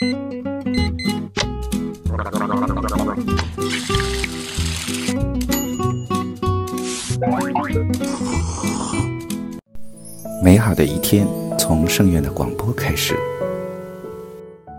美好的一天从圣院的广播开始。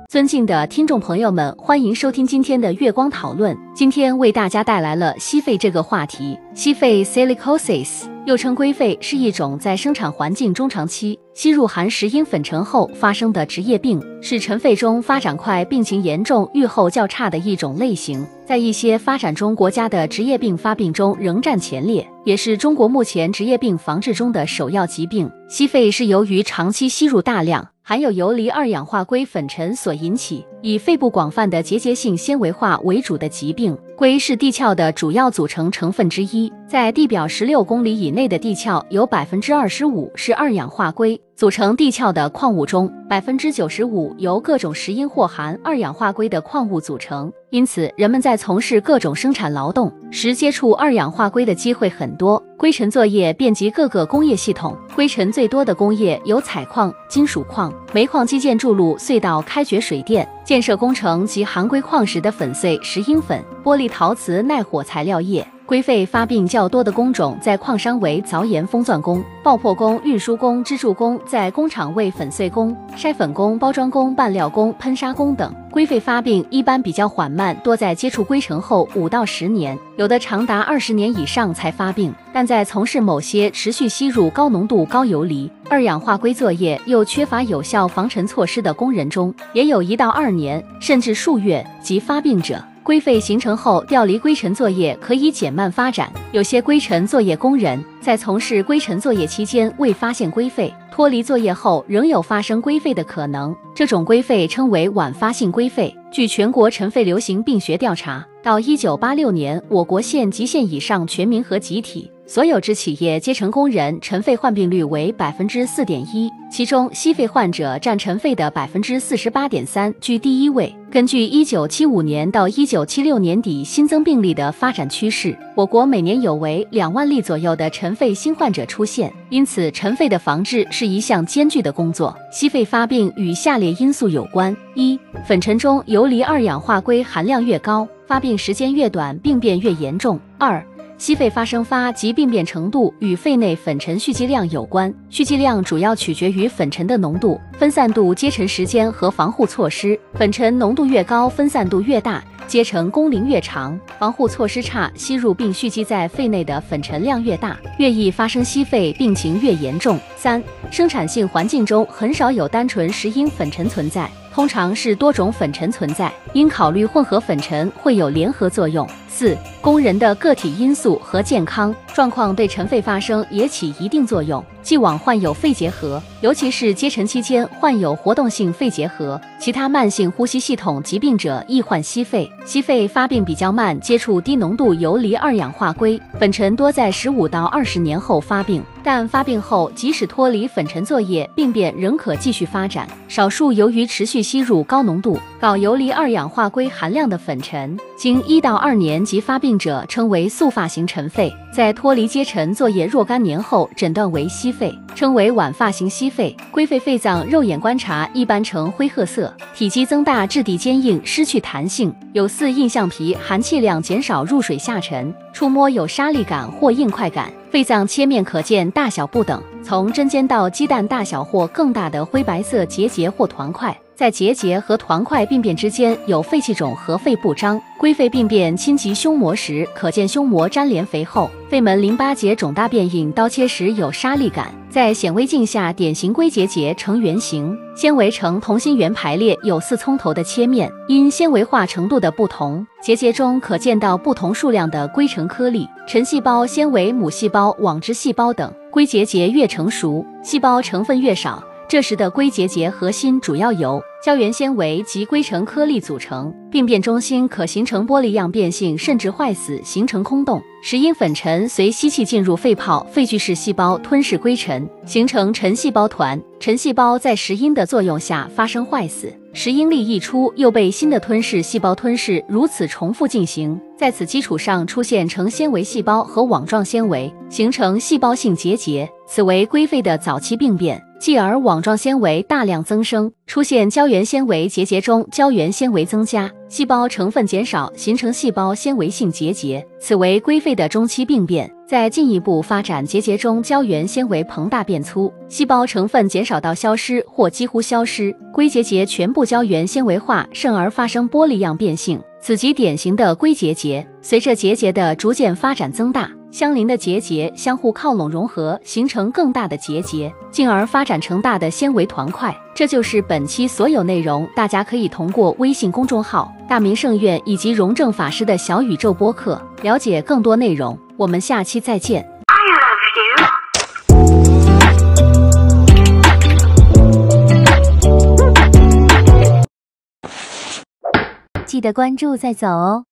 尊敬的听众朋友们，欢迎收听今天的月光讨论。今天为大家带来了吸肺这个话题。吸肺 （silicosis） 又称龟肺，是一种在生产环境中长期吸入含石英粉尘后发生的职业病，是尘肺中发展快、病情严重、预后较差的一种类型。在一些发展中国家的职业病发病中仍占前列，也是中国目前职业病防治中的首要疾病。吸肺是由于长期吸入大量。含有游离二氧化硅粉尘所引起，以肺部广泛的结节性纤维化为主的疾病。硅是地壳的主要组成成分之一，在地表十六公里以内的地壳，有百分之二十五是二氧化硅。组成地壳的矿物中，百分之九十五由各种石英或含二氧化硅的矿物组成。因此，人们在从事各种生产劳动时，接触二氧化硅的机会很多。硅尘作业遍及各个工业系统，灰尘最多的工业有采矿、金属矿、煤矿、基建、筑路、隧道、开掘水电、建设工程及含硅矿石的粉碎、石英粉、玻璃、陶瓷、耐火材料液。硅肺发病较多的工种在矿山为凿岩封钻工、爆破工、运输工、支柱工；在工厂为粉碎工、筛粉工、包装工、拌料工、喷砂工等。硅肺发病一般比较缓慢，多在接触硅尘后五到十年，有的长达二十年以上才发病。但在从事某些持续吸入高浓度高游离二氧化硅作业又缺乏有效防尘措施的工人中，也有一到二年甚至数月即发病者。硅肺形成后，调离硅尘作业可以减慢发展。有些硅尘作业工人在从事硅尘作业期间未发现硅肺，脱离作业后仍有发生硅肺的可能。这种硅肺称为晚发性硅肺。据全国尘肺流行病学调查，到1986年，我国县级县以上全民和集体。所有制企业阶层工人尘肺患病率为百分之四点一，其中吸肺患者占尘肺的百分之四十八点三，居第一位。根据一九七五年到一九七六年底新增病例的发展趋势，我国每年有为两万例左右的尘肺新患者出现，因此尘肺的防治是一项艰巨的工作。吸肺发病与下列因素有关：一、粉尘中游离二氧化硅含量越高，发病时间越短，病变越严重；二、吸肺发生发及病变程度与肺内粉尘蓄积量有关，蓄积量主要取决于粉尘的浓度、分散度、接尘时间和防护措施。粉尘浓度越高，分散度越大，接尘工龄越长，防护措施差，吸入并蓄积在肺内的粉尘量越大，越易发生吸肺，病情越严重。三、生产性环境中很少有单纯石英粉尘存在。通常是多种粉尘存在，应考虑混合粉尘会有联合作用。四、工人的个体因素和健康状况对尘肺发生也起一定作用。既往患有肺结核，尤其是接尘期间患有活动性肺结核、其他慢性呼吸系统疾病者易患吸肺。吸肺发病比较慢，接触低浓度游离二氧化硅粉尘多在十五到二十年后发病，但发病后即使脱离粉尘作业，病变仍可继续发展。少数由于持续吸入高浓度、高游离二氧化硅含量的粉尘，经一到二年即发病者，称为速发型尘肺。在脱离接尘作业若干年后，诊断为吸肺，称为晚发型吸肺。龟肺肺脏肉眼观察一般呈灰褐色，体积增大，质地坚硬，失去弹性，有似硬橡皮，含气量减少，入水下沉，触摸有沙粒感或硬块感。肺脏切面可见大小不等，从针尖到鸡蛋大小或更大的灰白色结节或团块。在结节和团块病变之间有肺气肿和肺不张。龟肺病变侵及胸膜时，可见胸膜粘连肥厚，肺门淋巴结肿大变硬，刀切时有沙粒感。在显微镜下，典型龟结节呈圆形，纤维呈同心圆排列，有似葱头的切面。因纤维化程度的不同，结节中可见到不同数量的硅尘颗粒。尘细胞、纤维、母细胞、网织细胞等。龟结节越成熟，细胞成分越少。这时的硅结节核心主要由胶原纤维及硅层颗粒组成，病变中心可形成玻璃样变性，甚至坏死，形成空洞。石英粉尘随吸气进入肺泡，肺巨噬细胞吞噬硅尘，形成尘细胞团。尘细胞在石英的作用下发生坏死，石英粒溢出，又被新的吞噬细胞吞噬，如此重复进行。在此基础上出现成纤维细胞和网状纤维，形成细胞性结节，此为硅肺的早期病变。继而网状纤维大量增生，出现胶原纤维结节中胶原纤维增加，细胞成分减少，形成细胞纤维性结节，此为归肺的中期病变。再进一步发展，结节中胶原纤维膨大变粗，细胞成分减少到消失或几乎消失，归结节全部胶原纤维化，甚而发生玻璃样变性，此即典型的归结节。随着结节的逐渐发展增大，相邻的结节相互靠拢融合，形成更大的结节，进而发展成大的纤维团块。这就是本期所有内容，大家可以通过微信公众号“大明圣院”以及荣正法师的小宇宙播客了解更多内容。我们下期再见。记得关注再走哦。